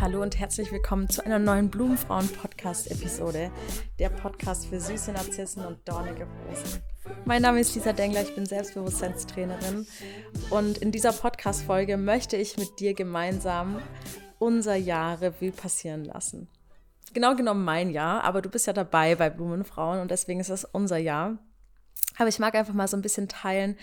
Hallo und herzlich willkommen zu einer neuen Blumenfrauen-Podcast-Episode. Der Podcast für süße Narzissen und dornige Rosen. Mein Name ist Lisa Dengler, ich bin Selbstbewusstseinstrainerin und in dieser Podcast-Folge möchte ich mit dir gemeinsam unser Jahr Revue passieren lassen. Genau genommen mein Jahr, aber du bist ja dabei bei Blumenfrauen und deswegen ist es unser Jahr. Aber ich mag einfach mal so ein bisschen teilen,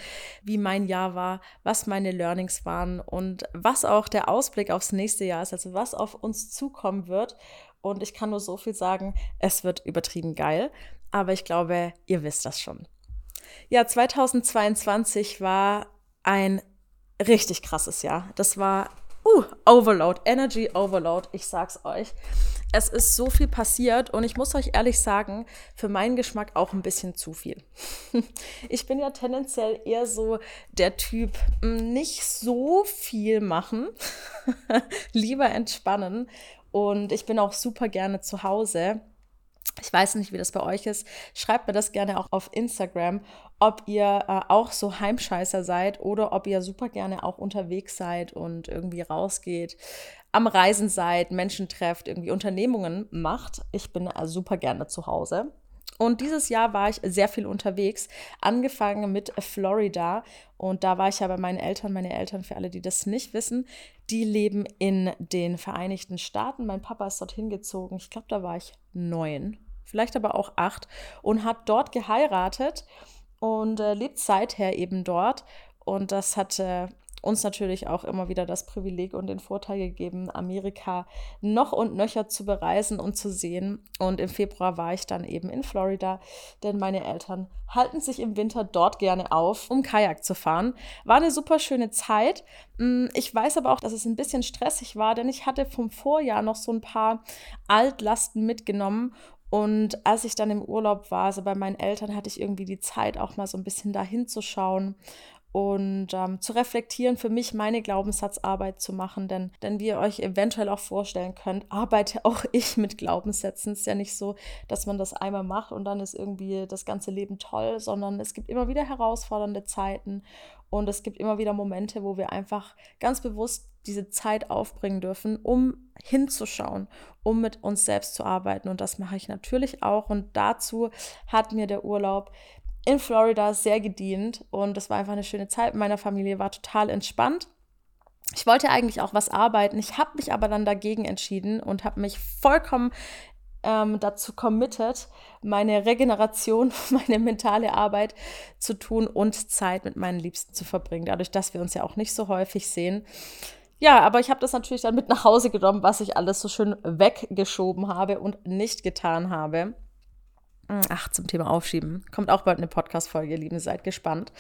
wie mein Jahr war, was meine Learnings waren und was auch der Ausblick aufs nächste Jahr ist, also was auf uns zukommen wird. Und ich kann nur so viel sagen, es wird übertrieben geil, aber ich glaube, ihr wisst das schon. Ja, 2022 war ein richtig krasses Jahr. Das war uh, Overload, Energy Overload, ich sag's euch. Es ist so viel passiert und ich muss euch ehrlich sagen, für meinen Geschmack auch ein bisschen zu viel. Ich bin ja tendenziell eher so der Typ, hm, nicht so viel machen, lieber entspannen und ich bin auch super gerne zu Hause. Ich weiß nicht, wie das bei euch ist. Schreibt mir das gerne auch auf Instagram, ob ihr äh, auch so Heimscheißer seid oder ob ihr super gerne auch unterwegs seid und irgendwie rausgeht, am Reisen seid, Menschen trefft, irgendwie Unternehmungen macht. Ich bin äh, super gerne zu Hause. Und dieses Jahr war ich sehr viel unterwegs, angefangen mit Florida. Und da war ich ja bei meinen Eltern. Meine Eltern, für alle, die das nicht wissen, die leben in den Vereinigten Staaten. Mein Papa ist dorthin gezogen. Ich glaube, da war ich neun, vielleicht aber auch acht und hat dort geheiratet und äh, lebt seither eben dort. Und das hat äh, uns natürlich auch immer wieder das Privileg und den Vorteil gegeben, Amerika noch und nöcher zu bereisen und zu sehen. Und im Februar war ich dann eben in Florida, denn meine Eltern halten sich im Winter dort gerne auf, um Kajak zu fahren. War eine super schöne Zeit. Mm, ich weiß aber auch, dass es ein bisschen stressig war, denn ich hatte vom Vorjahr noch so ein paar Altlasten mitgenommen und als ich dann im Urlaub war, also bei meinen Eltern, hatte ich irgendwie die Zeit, auch mal so ein bisschen dahin zu schauen und ähm, zu reflektieren, für mich meine Glaubenssatzarbeit zu machen. Denn, denn wie ihr euch eventuell auch vorstellen könnt, arbeite auch ich mit Glaubenssätzen. Es ist ja nicht so, dass man das einmal macht und dann ist irgendwie das ganze Leben toll, sondern es gibt immer wieder herausfordernde Zeiten und es gibt immer wieder Momente, wo wir einfach ganz bewusst diese Zeit aufbringen dürfen, um hinzuschauen, um mit uns selbst zu arbeiten. Und das mache ich natürlich auch. Und dazu hat mir der Urlaub in Florida sehr gedient und das war einfach eine schöne Zeit mit meiner Familie, war total entspannt. Ich wollte eigentlich auch was arbeiten, ich habe mich aber dann dagegen entschieden und habe mich vollkommen ähm, dazu committed, meine Regeneration, meine mentale Arbeit zu tun und Zeit mit meinen Liebsten zu verbringen, dadurch, dass wir uns ja auch nicht so häufig sehen. Ja, aber ich habe das natürlich dann mit nach Hause genommen, was ich alles so schön weggeschoben habe und nicht getan habe. Ach, zum Thema Aufschieben. Kommt auch bald eine Podcast-Folge, ihr Lieben, seid gespannt.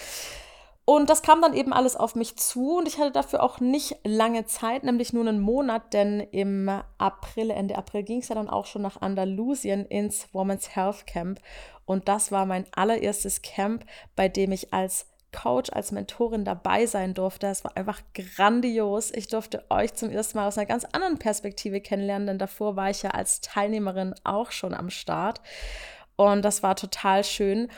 Und das kam dann eben alles auf mich zu und ich hatte dafür auch nicht lange Zeit, nämlich nur einen Monat, denn im April, Ende April ging es ja dann auch schon nach Andalusien ins Women's Health Camp. Und das war mein allererstes Camp, bei dem ich als Coach, als Mentorin dabei sein durfte. Es war einfach grandios. Ich durfte euch zum ersten Mal aus einer ganz anderen Perspektive kennenlernen, denn davor war ich ja als Teilnehmerin auch schon am Start. Und das war total schön.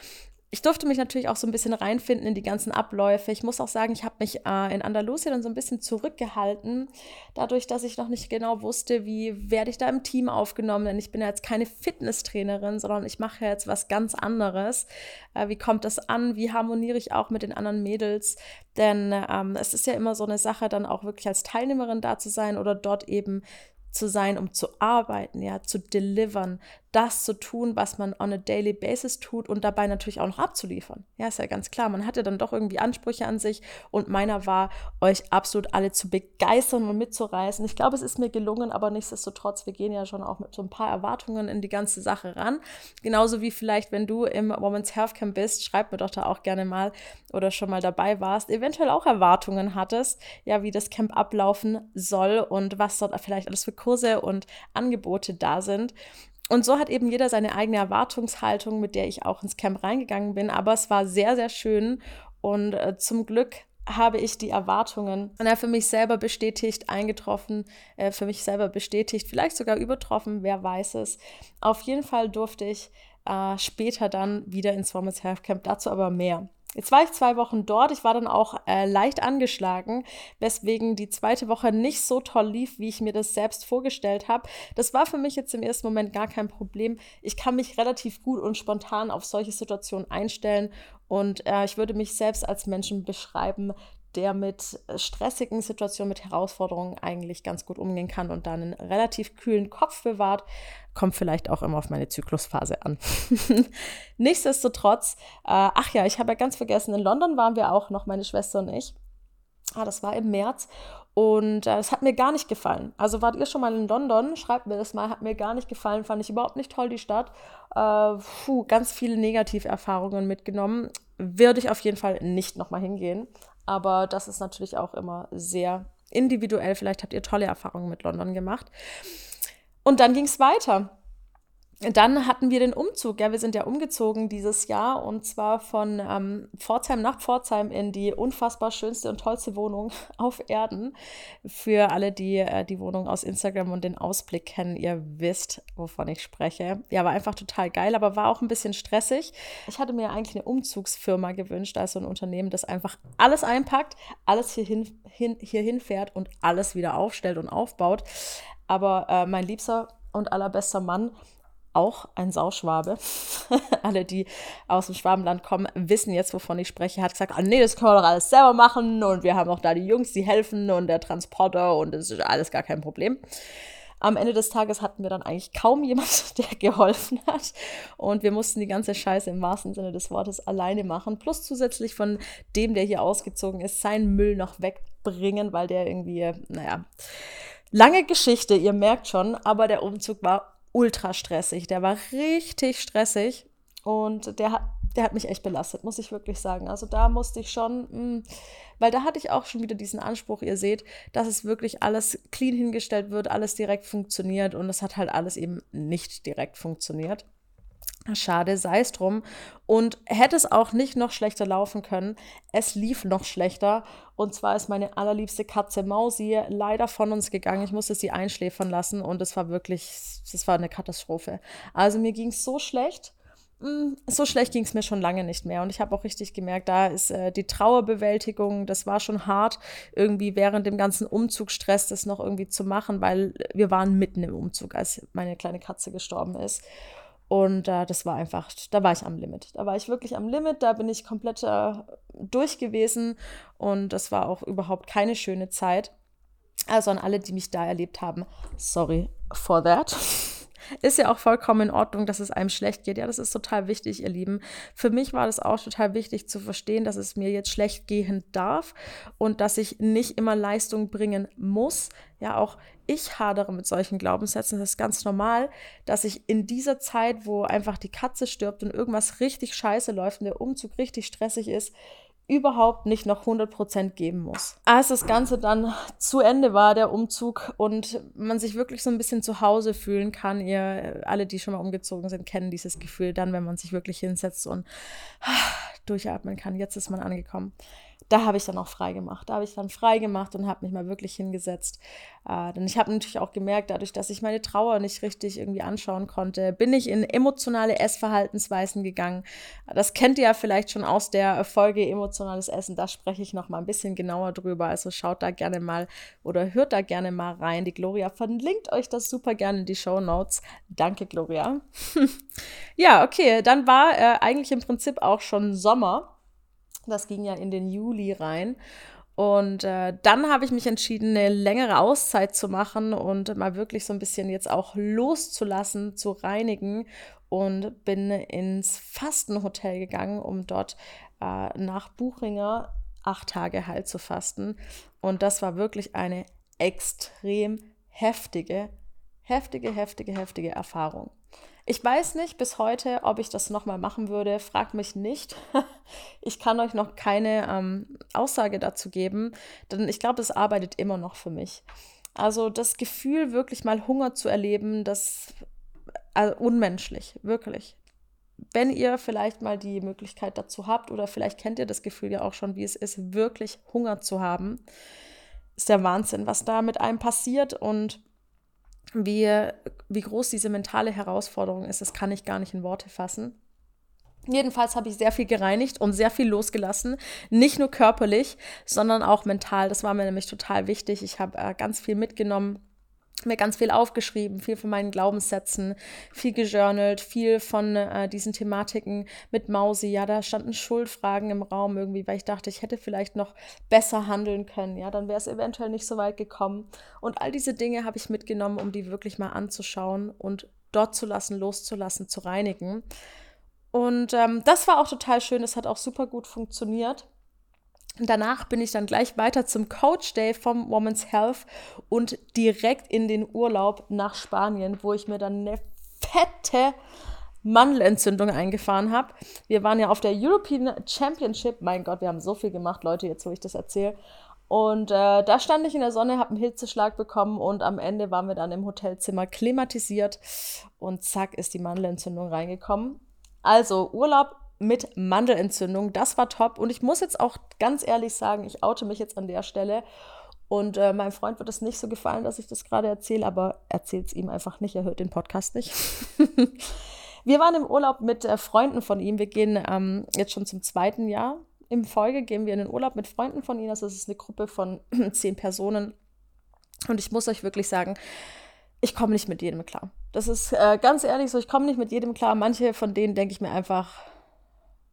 Ich durfte mich natürlich auch so ein bisschen reinfinden in die ganzen Abläufe. Ich muss auch sagen, ich habe mich äh, in Andalusien dann so ein bisschen zurückgehalten, dadurch, dass ich noch nicht genau wusste, wie werde ich da im Team aufgenommen. Denn ich bin ja jetzt keine Fitnesstrainerin, sondern ich mache ja jetzt was ganz anderes. Äh, wie kommt das an? Wie harmoniere ich auch mit den anderen Mädels? Denn ähm, es ist ja immer so eine Sache, dann auch wirklich als Teilnehmerin da zu sein oder dort eben zu sein, um zu arbeiten, ja, zu delivern, das zu tun, was man on a daily basis tut und dabei natürlich auch noch abzuliefern. Ja, ist ja ganz klar. Man hatte dann doch irgendwie Ansprüche an sich und meiner war, euch absolut alle zu begeistern und mitzureißen. Ich glaube, es ist mir gelungen, aber nichtsdestotrotz, wir gehen ja schon auch mit so ein paar Erwartungen in die ganze Sache ran. Genauso wie vielleicht, wenn du im Women's Health Camp bist, schreib mir doch da auch gerne mal oder schon mal dabei warst, eventuell auch Erwartungen hattest, ja, wie das Camp ablaufen soll und was dort vielleicht alles für Kurse und Angebote da sind. Und so hat eben jeder seine eigene Erwartungshaltung, mit der ich auch ins Camp reingegangen bin. Aber es war sehr, sehr schön und äh, zum Glück habe ich die Erwartungen na, für mich selber bestätigt, eingetroffen, äh, für mich selber bestätigt, vielleicht sogar übertroffen, wer weiß es. Auf jeden Fall durfte ich äh, später dann wieder ins Women's Health Camp, dazu aber mehr. Jetzt war ich zwei Wochen dort. Ich war dann auch äh, leicht angeschlagen, weswegen die zweite Woche nicht so toll lief, wie ich mir das selbst vorgestellt habe. Das war für mich jetzt im ersten Moment gar kein Problem. Ich kann mich relativ gut und spontan auf solche Situationen einstellen und äh, ich würde mich selbst als Menschen beschreiben, der mit äh, stressigen Situationen, mit Herausforderungen eigentlich ganz gut umgehen kann und dann einen relativ kühlen Kopf bewahrt. Kommt vielleicht auch immer auf meine Zyklusphase an. Nichtsdestotrotz, äh, ach ja, ich habe ja ganz vergessen, in London waren wir auch noch, meine Schwester und ich. Ah, das war im März und äh, es hat mir gar nicht gefallen. Also wart ihr schon mal in London? Schreibt mir das mal. Hat mir gar nicht gefallen. Fand ich überhaupt nicht toll, die Stadt. Äh, puh, ganz viele Negativerfahrungen mitgenommen. Würde ich auf jeden Fall nicht nochmal hingehen. Aber das ist natürlich auch immer sehr individuell. Vielleicht habt ihr tolle Erfahrungen mit London gemacht. Und dann ging es weiter dann hatten wir den Umzug. Ja, wir sind ja umgezogen dieses Jahr und zwar von ähm, Pforzheim nach Pforzheim in die unfassbar schönste und tollste Wohnung auf Erden. Für alle, die äh, die Wohnung aus Instagram und den Ausblick kennen, ihr wisst, wovon ich spreche. Ja, war einfach total geil, aber war auch ein bisschen stressig. Ich hatte mir eigentlich eine Umzugsfirma gewünscht, also ein Unternehmen, das einfach alles einpackt, alles hierhin, hin, hierhin fährt und alles wieder aufstellt und aufbaut. Aber äh, mein liebster und allerbester Mann auch ein Sauschwabe. Alle, die aus dem Schwabenland kommen, wissen jetzt, wovon ich spreche. Hat gesagt, ah, nee, das können wir doch alles selber machen und wir haben auch da die Jungs, die helfen und der Transporter und das ist alles gar kein Problem. Am Ende des Tages hatten wir dann eigentlich kaum jemand, der geholfen hat. Und wir mussten die ganze Scheiße im wahrsten Sinne des Wortes alleine machen. Plus zusätzlich von dem, der hier ausgezogen ist, seinen Müll noch wegbringen, weil der irgendwie, naja, lange Geschichte, ihr merkt schon, aber der Umzug war ultra stressig. Der war richtig stressig und der hat, der hat mich echt belastet, muss ich wirklich sagen. Also da musste ich schon, mh, mm, weil da hatte ich auch schon wieder diesen Anspruch, ihr seht, dass es wirklich alles clean hingestellt wird, alles direkt funktioniert und es hat halt alles eben nicht direkt funktioniert. Schade, sei es drum. Und hätte es auch nicht noch schlechter laufen können. Es lief noch schlechter. Und zwar ist meine allerliebste Katze Mausi leider von uns gegangen. Ich musste sie einschläfern lassen und es war wirklich, das war eine Katastrophe. Also mir ging es so schlecht. Mm, so schlecht ging es mir schon lange nicht mehr. Und ich habe auch richtig gemerkt, da ist äh, die Trauerbewältigung, das war schon hart, irgendwie während dem ganzen Umzugsstress das noch irgendwie zu machen, weil wir waren mitten im Umzug, als meine kleine Katze gestorben ist. Und äh, das war einfach, da war ich am Limit. Da war ich wirklich am Limit, da bin ich komplett äh, durch gewesen und das war auch überhaupt keine schöne Zeit. Also an alle, die mich da erlebt haben, sorry for that. Ist ja auch vollkommen in Ordnung, dass es einem schlecht geht. Ja, das ist total wichtig, ihr Lieben. Für mich war das auch total wichtig zu verstehen, dass es mir jetzt schlecht gehen darf und dass ich nicht immer Leistung bringen muss. Ja, auch ich hadere mit solchen Glaubenssätzen. Das ist ganz normal, dass ich in dieser Zeit, wo einfach die Katze stirbt und irgendwas richtig scheiße läuft und der Umzug richtig stressig ist, überhaupt nicht noch 100% geben muss. Als das Ganze dann zu Ende war, der Umzug, und man sich wirklich so ein bisschen zu Hause fühlen kann, ihr alle, die schon mal umgezogen sind, kennen dieses Gefühl dann, wenn man sich wirklich hinsetzt und durchatmen kann. Jetzt ist man angekommen da habe ich dann auch frei gemacht. Da habe ich dann frei gemacht und habe mich mal wirklich hingesetzt. Äh, denn ich habe natürlich auch gemerkt, dadurch, dass ich meine Trauer nicht richtig irgendwie anschauen konnte, bin ich in emotionale Essverhaltensweisen gegangen. Das kennt ihr ja vielleicht schon aus der Folge Emotionales Essen. Da spreche ich noch mal ein bisschen genauer drüber. Also schaut da gerne mal oder hört da gerne mal rein. Die Gloria verlinkt euch das super gerne in die Show Notes. Danke, Gloria. ja, okay, dann war äh, eigentlich im Prinzip auch schon Sommer. Das ging ja in den Juli rein. Und äh, dann habe ich mich entschieden, eine längere Auszeit zu machen und mal wirklich so ein bisschen jetzt auch loszulassen, zu reinigen und bin ins Fastenhotel gegangen, um dort äh, nach Buchinger acht Tage halt zu fasten. Und das war wirklich eine extrem heftige, heftige, heftige, heftige Erfahrung. Ich weiß nicht bis heute, ob ich das nochmal machen würde. Fragt mich nicht. ich kann euch noch keine ähm, Aussage dazu geben, denn ich glaube, es arbeitet immer noch für mich. Also das Gefühl, wirklich mal Hunger zu erleben, das also unmenschlich, wirklich. wenn ihr vielleicht mal die Möglichkeit dazu habt oder vielleicht kennt ihr das Gefühl ja auch schon, wie es ist, wirklich Hunger zu haben, ist der Wahnsinn, was da mit einem passiert und wie, wie groß diese mentale Herausforderung ist, das kann ich gar nicht in Worte fassen. Jedenfalls habe ich sehr viel gereinigt und sehr viel losgelassen. Nicht nur körperlich, sondern auch mental. Das war mir nämlich total wichtig. Ich habe äh, ganz viel mitgenommen mir ganz viel aufgeschrieben, viel von meinen Glaubenssätzen, viel gejournalt, viel von äh, diesen Thematiken mit Mausi. Ja, da standen Schuldfragen im Raum irgendwie, weil ich dachte, ich hätte vielleicht noch besser handeln können. Ja, dann wäre es eventuell nicht so weit gekommen. Und all diese Dinge habe ich mitgenommen, um die wirklich mal anzuschauen und dort zu lassen, loszulassen, zu reinigen. Und ähm, das war auch total schön. Das hat auch super gut funktioniert. Danach bin ich dann gleich weiter zum Coach Day vom Women's Health und direkt in den Urlaub nach Spanien, wo ich mir dann eine fette Mandelentzündung eingefahren habe. Wir waren ja auf der European Championship. Mein Gott, wir haben so viel gemacht, Leute, jetzt wo ich das erzähle. Und äh, da stand ich in der Sonne, habe einen Hitzeschlag bekommen und am Ende waren wir dann im Hotelzimmer klimatisiert und zack ist die Mandelentzündung reingekommen. Also Urlaub mit Mandelentzündung. Das war top. Und ich muss jetzt auch ganz ehrlich sagen, ich oute mich jetzt an der Stelle. Und äh, meinem Freund wird es nicht so gefallen, dass ich das gerade erzähle, aber erzählt es ihm einfach nicht. Er hört den Podcast nicht. wir waren im Urlaub mit äh, Freunden von ihm. Wir gehen ähm, jetzt schon zum zweiten Jahr im Folge, gehen wir in den Urlaub mit Freunden von ihm. Das ist eine Gruppe von zehn Personen. Und ich muss euch wirklich sagen, ich komme nicht mit jedem klar. Das ist äh, ganz ehrlich so, ich komme nicht mit jedem klar. Manche von denen denke ich mir einfach,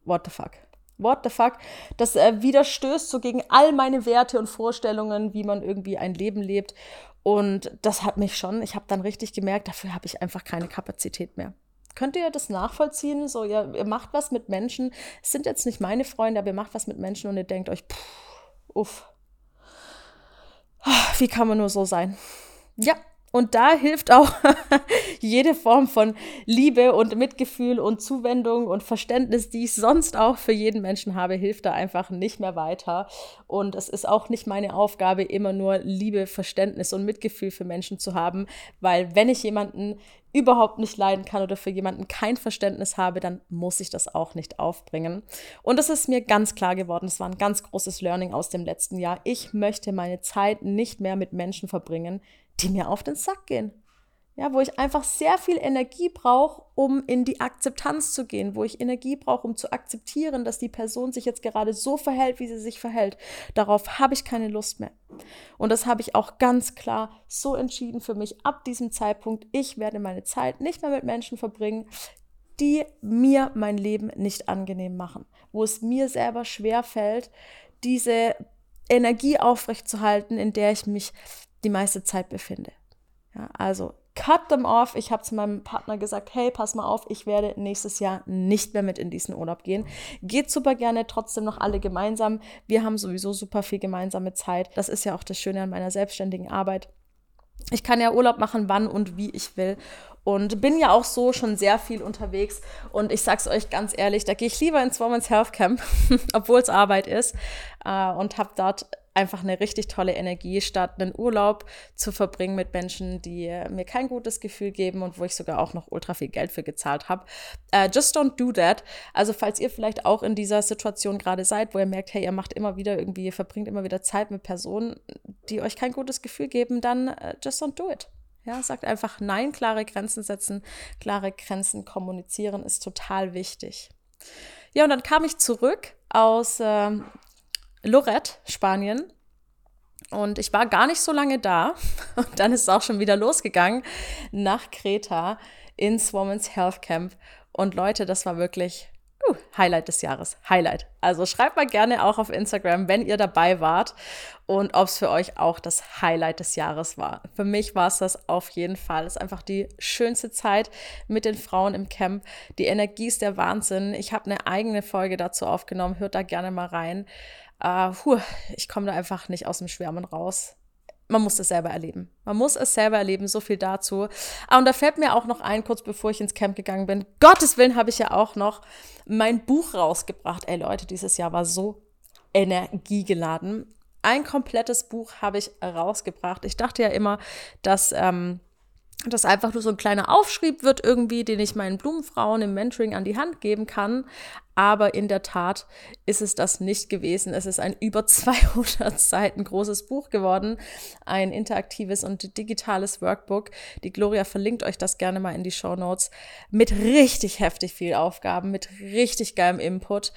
what the fuck? What the fuck? Das äh, widerstößt so gegen all meine Werte und Vorstellungen, wie man irgendwie ein Leben lebt. Und das hat mich schon, ich habe dann richtig gemerkt, dafür habe ich einfach keine Kapazität mehr. Könnt ihr das nachvollziehen? So, ihr, ihr macht was mit Menschen. Es sind jetzt nicht meine Freunde, aber ihr macht was mit Menschen und ihr denkt euch, pff, uff. Wie kann man nur so sein? Ja, und da hilft auch jede Form von Liebe und Mitgefühl und Zuwendung und Verständnis, die ich sonst auch für jeden Menschen habe, hilft da einfach nicht mehr weiter. Und es ist auch nicht meine Aufgabe, immer nur Liebe, Verständnis und Mitgefühl für Menschen zu haben, weil wenn ich jemanden überhaupt nicht leiden kann oder für jemanden kein Verständnis habe, dann muss ich das auch nicht aufbringen. Und das ist mir ganz klar geworden. Das war ein ganz großes Learning aus dem letzten Jahr. Ich möchte meine Zeit nicht mehr mit Menschen verbringen, die mir auf den Sack gehen. Ja, wo ich einfach sehr viel Energie brauche, um in die Akzeptanz zu gehen, wo ich Energie brauche, um zu akzeptieren, dass die Person sich jetzt gerade so verhält, wie sie sich verhält. Darauf habe ich keine Lust mehr. Und das habe ich auch ganz klar so entschieden für mich ab diesem Zeitpunkt. Ich werde meine Zeit nicht mehr mit Menschen verbringen, die mir mein Leben nicht angenehm machen, wo es mir selber schwer fällt, diese Energie aufrechtzuerhalten, in der ich mich die meiste Zeit befinde. Ja, also cut them off. Ich habe zu meinem Partner gesagt, hey, pass mal auf, ich werde nächstes Jahr nicht mehr mit in diesen Urlaub gehen. Geht super gerne trotzdem noch alle gemeinsam. Wir haben sowieso super viel gemeinsame Zeit. Das ist ja auch das Schöne an meiner selbstständigen Arbeit. Ich kann ja Urlaub machen, wann und wie ich will. Und bin ja auch so schon sehr viel unterwegs. Und ich sag's euch ganz ehrlich, da gehe ich lieber ins Women's Health Camp, obwohl es Arbeit ist, äh, und habe dort einfach eine richtig tolle Energie, statt einen Urlaub zu verbringen mit Menschen, die mir kein gutes Gefühl geben und wo ich sogar auch noch ultra viel Geld für gezahlt habe. Uh, just don't do that. Also falls ihr vielleicht auch in dieser Situation gerade seid, wo ihr merkt, hey, ihr macht immer wieder irgendwie, ihr verbringt immer wieder Zeit mit Personen, die euch kein gutes Gefühl geben, dann uh, just don't do it. Ja, sagt einfach Nein, klare Grenzen setzen, klare Grenzen kommunizieren ist total wichtig. Ja, und dann kam ich zurück aus äh, Lorette, Spanien. Und ich war gar nicht so lange da. Und dann ist es auch schon wieder losgegangen nach Kreta ins Women's Health Camp. Und Leute, das war wirklich uh, Highlight des Jahres. Highlight. Also schreibt mal gerne auch auf Instagram, wenn ihr dabei wart und ob es für euch auch das Highlight des Jahres war. Für mich war es das auf jeden Fall. Es ist einfach die schönste Zeit mit den Frauen im Camp. Die Energie ist der Wahnsinn. Ich habe eine eigene Folge dazu aufgenommen. Hört da gerne mal rein äh, puh, ich komme da einfach nicht aus dem Schwärmen raus. Man muss es selber erleben. Man muss es selber erleben, so viel dazu. Ah, und da fällt mir auch noch ein, kurz bevor ich ins Camp gegangen bin. Gottes Willen habe ich ja auch noch mein Buch rausgebracht. Ey Leute, dieses Jahr war so energiegeladen. Ein komplettes Buch habe ich rausgebracht. Ich dachte ja immer, dass ähm, das einfach nur so ein kleiner Aufschrieb wird irgendwie, den ich meinen Blumenfrauen im Mentoring an die Hand geben kann. Aber in der Tat ist es das nicht gewesen. Es ist ein über 200 Seiten großes Buch geworden, ein interaktives und digitales Workbook. Die Gloria verlinkt euch das gerne mal in die Show Notes mit richtig heftig viel Aufgaben, mit richtig geilem Input.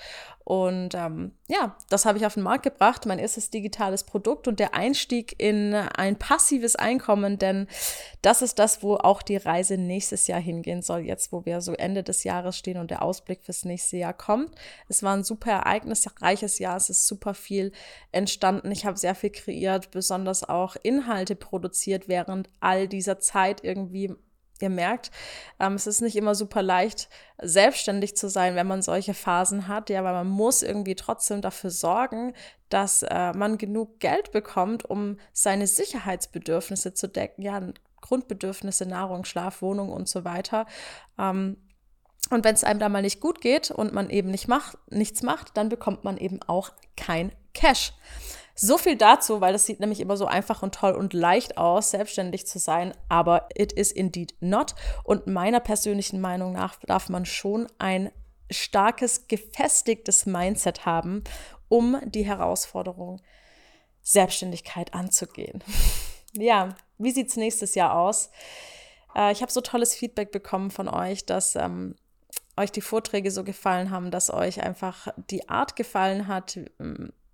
Und ähm, ja, das habe ich auf den Markt gebracht, mein erstes digitales Produkt und der Einstieg in ein passives Einkommen, denn das ist das, wo auch die Reise nächstes Jahr hingehen soll, jetzt wo wir so Ende des Jahres stehen und der Ausblick fürs nächste Jahr kommt. Es war ein super ereignisreiches Jahr, es ist super viel entstanden, ich habe sehr viel kreiert, besonders auch Inhalte produziert während all dieser Zeit irgendwie ihr merkt, ähm, es ist nicht immer super leicht, selbstständig zu sein, wenn man solche Phasen hat, ja, weil man muss irgendwie trotzdem dafür sorgen, dass äh, man genug Geld bekommt, um seine Sicherheitsbedürfnisse zu decken, ja, Grundbedürfnisse, Nahrung, Schlaf, Wohnung und so weiter. Ähm, und wenn es einem da mal nicht gut geht und man eben nicht macht, nichts macht, dann bekommt man eben auch kein Cash. So viel dazu, weil das sieht nämlich immer so einfach und toll und leicht aus, selbstständig zu sein, aber it is indeed not. Und meiner persönlichen Meinung nach darf man schon ein starkes, gefestigtes Mindset haben, um die Herausforderung Selbstständigkeit anzugehen. ja, wie sieht es nächstes Jahr aus? Äh, ich habe so tolles Feedback bekommen von euch, dass ähm, euch die Vorträge so gefallen haben, dass euch einfach die Art gefallen hat,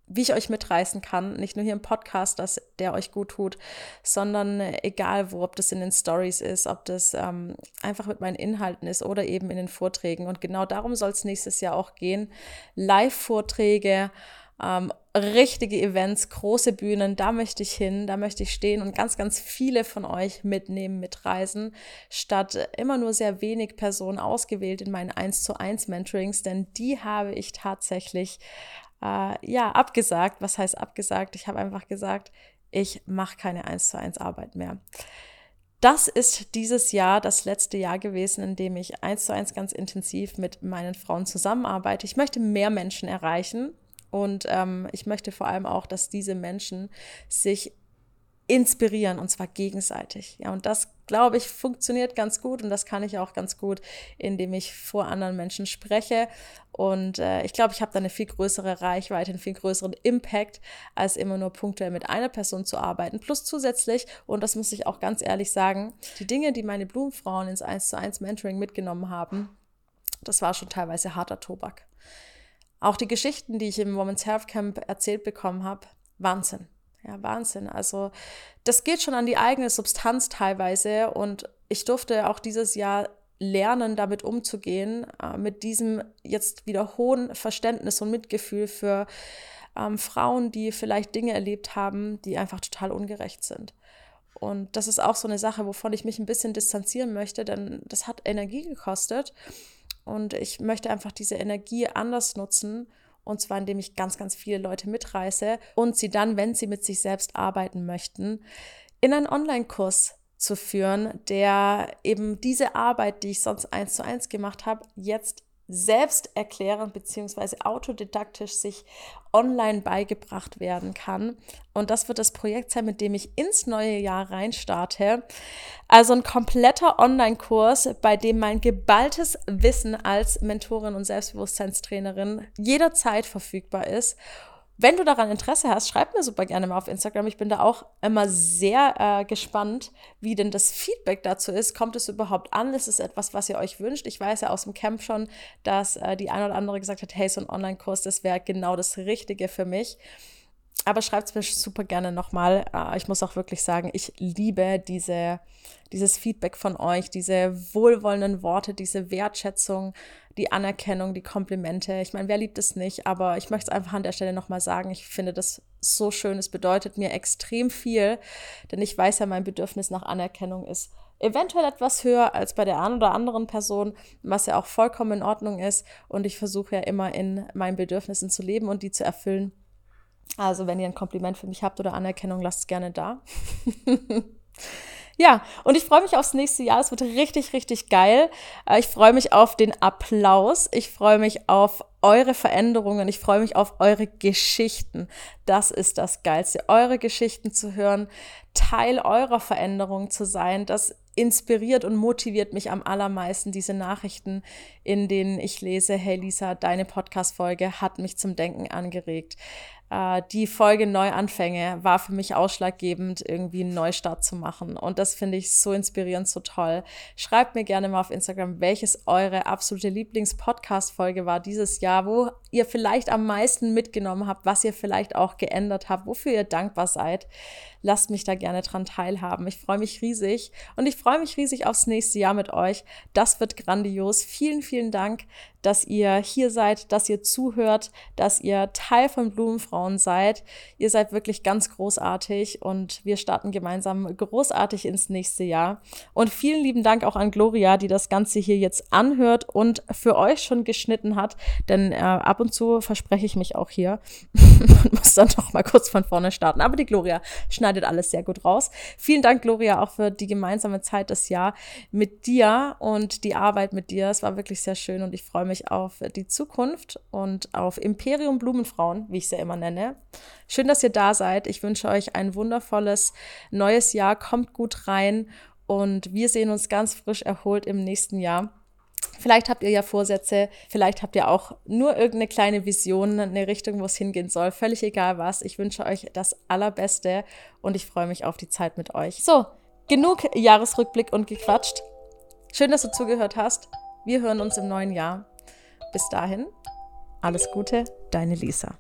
wie ich euch mitreißen kann. Nicht nur hier im Podcast, dass der euch gut tut, sondern egal wo, ob das in den Stories ist, ob das ähm, einfach mit meinen Inhalten ist oder eben in den Vorträgen. Und genau darum soll es nächstes Jahr auch gehen. Live-Vorträge. Ähm, richtige Events, große Bühnen, da möchte ich hin, da möchte ich stehen und ganz, ganz viele von euch mitnehmen, mitreisen, statt immer nur sehr wenig Personen ausgewählt in meinen 1 zu 1 Mentorings, denn die habe ich tatsächlich äh, ja, abgesagt. Was heißt abgesagt? Ich habe einfach gesagt, ich mache keine 1 zu 1 Arbeit mehr. Das ist dieses Jahr das letzte Jahr gewesen, in dem ich eins zu eins ganz intensiv mit meinen Frauen zusammenarbeite. Ich möchte mehr Menschen erreichen und ähm, ich möchte vor allem auch, dass diese Menschen sich inspirieren und zwar gegenseitig. Ja, und das glaube ich funktioniert ganz gut und das kann ich auch ganz gut, indem ich vor anderen Menschen spreche. Und äh, ich glaube, ich habe da eine viel größere Reichweite, einen viel größeren Impact, als immer nur punktuell mit einer Person zu arbeiten. Plus zusätzlich, und das muss ich auch ganz ehrlich sagen, die Dinge, die meine Blumenfrauen ins 1 zu 1 Mentoring mitgenommen haben, das war schon teilweise harter Tobak. Auch die Geschichten, die ich im Women's Health Camp erzählt bekommen habe, Wahnsinn. Ja, Wahnsinn. Also das geht schon an die eigene Substanz teilweise und ich durfte auch dieses Jahr lernen, damit umzugehen, äh, mit diesem jetzt wieder hohen Verständnis und Mitgefühl für ähm, Frauen, die vielleicht Dinge erlebt haben, die einfach total ungerecht sind. Und das ist auch so eine Sache, wovon ich mich ein bisschen distanzieren möchte, denn das hat Energie gekostet. Und ich möchte einfach diese Energie anders nutzen und zwar, indem ich ganz, ganz viele Leute mitreiße und sie dann, wenn sie mit sich selbst arbeiten möchten, in einen Online-Kurs zu führen, der eben diese Arbeit, die ich sonst eins zu eins gemacht habe, jetzt selbst erklären bzw. autodidaktisch sich online beigebracht werden kann. Und das wird das Projekt sein, mit dem ich ins neue Jahr reinstarte. Also ein kompletter Online-Kurs, bei dem mein geballtes Wissen als Mentorin und Selbstbewusstseinstrainerin jederzeit verfügbar ist wenn du daran Interesse hast, schreib mir super gerne mal auf Instagram. Ich bin da auch immer sehr äh, gespannt, wie denn das Feedback dazu ist. Kommt es überhaupt an? Ist es etwas, was ihr euch wünscht? Ich weiß ja aus dem Camp schon, dass äh, die eine oder andere gesagt hat, hey, so ein Online-Kurs, das wäre genau das Richtige für mich. Aber schreibt es mir super gerne nochmal. Äh, ich muss auch wirklich sagen, ich liebe diese, dieses Feedback von euch, diese wohlwollenden Worte, diese Wertschätzung, die Anerkennung, die Komplimente. Ich meine, wer liebt es nicht? Aber ich möchte es einfach an der Stelle nochmal sagen. Ich finde das so schön. Es bedeutet mir extrem viel, denn ich weiß ja, mein Bedürfnis nach Anerkennung ist eventuell etwas höher als bei der einen oder anderen Person, was ja auch vollkommen in Ordnung ist. Und ich versuche ja immer in meinen Bedürfnissen zu leben und die zu erfüllen. Also, wenn ihr ein Kompliment für mich habt oder Anerkennung, lasst es gerne da. Ja, und ich freue mich aufs nächste Jahr. Es wird richtig, richtig geil. Äh, ich freue mich auf den Applaus. Ich freue mich auf eure Veränderungen. Ich freue mich auf eure Geschichten. Das ist das Geilste, eure Geschichten zu hören, Teil eurer Veränderung zu sein. Das inspiriert und motiviert mich am allermeisten diese Nachrichten, in denen ich lese, hey Lisa, deine Podcast-Folge hat mich zum Denken angeregt. Äh, die Folge Neuanfänge war für mich ausschlaggebend, irgendwie einen Neustart zu machen. Und das finde ich so inspirierend, so toll. Schreibt mir gerne mal auf Instagram, welches eure absolute Lieblings-Podcast-Folge war dieses Jahr, wo ihr vielleicht am meisten mitgenommen habt, was ihr vielleicht auch geändert habt, wofür ihr dankbar seid. Lasst mich da gerne dran teilhaben. Ich freue mich riesig und ich freue mich riesig aufs nächste Jahr mit euch. Das wird grandios. Vielen, vielen Dank, dass ihr hier seid, dass ihr zuhört, dass ihr Teil von Blumenfrauen seid. Ihr seid wirklich ganz großartig und wir starten gemeinsam großartig ins nächste Jahr. Und vielen lieben Dank auch an Gloria, die das Ganze hier jetzt anhört und für euch schon geschnitten hat, denn äh, ab und zu verspreche ich mich auch hier und muss dann doch mal kurz von vorne starten. Aber die Gloria schneidet alles sehr gut raus. Vielen Dank, Gloria, auch für die gemeinsame Zeit das Jahr mit dir und die Arbeit mit dir. Es war wirklich sehr schön und ich freue mich auf die Zukunft und auf Imperium Blumenfrauen, wie ich sie immer nenne. Schön, dass ihr da seid. Ich wünsche euch ein wundervolles neues Jahr. Kommt gut rein und wir sehen uns ganz frisch erholt im nächsten Jahr. Vielleicht habt ihr ja Vorsätze, vielleicht habt ihr auch nur irgendeine kleine Vision, eine Richtung, wo es hingehen soll. Völlig egal was. Ich wünsche euch das Allerbeste und ich freue mich auf die Zeit mit euch. So, genug Jahresrückblick und gequatscht. Schön, dass du zugehört hast. Wir hören uns im neuen Jahr. Bis dahin, alles Gute, deine Lisa.